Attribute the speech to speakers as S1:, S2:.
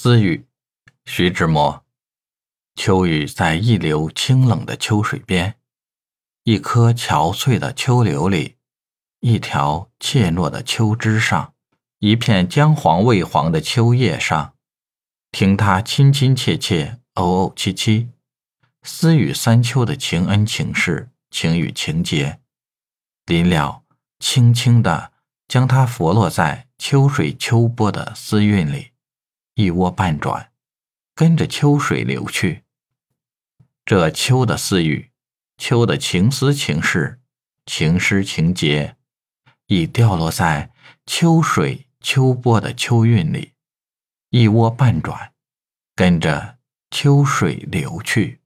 S1: 私语，徐志摩。秋雨在一流清冷的秋水边，一棵憔悴的秋柳里，一条怯懦的秋枝上，一片姜黄未黄的秋叶上，听他亲亲切切、怄怄凄凄，私语三秋的情恩情事、情与情节。临了，轻轻地将它拂落在秋水秋波的丝韵里。一窝半转，跟着秋水流去。这秋的私语，秋的情思情事、情诗情节，已掉落在秋水秋波的秋韵里，一窝半转，跟着秋水流去。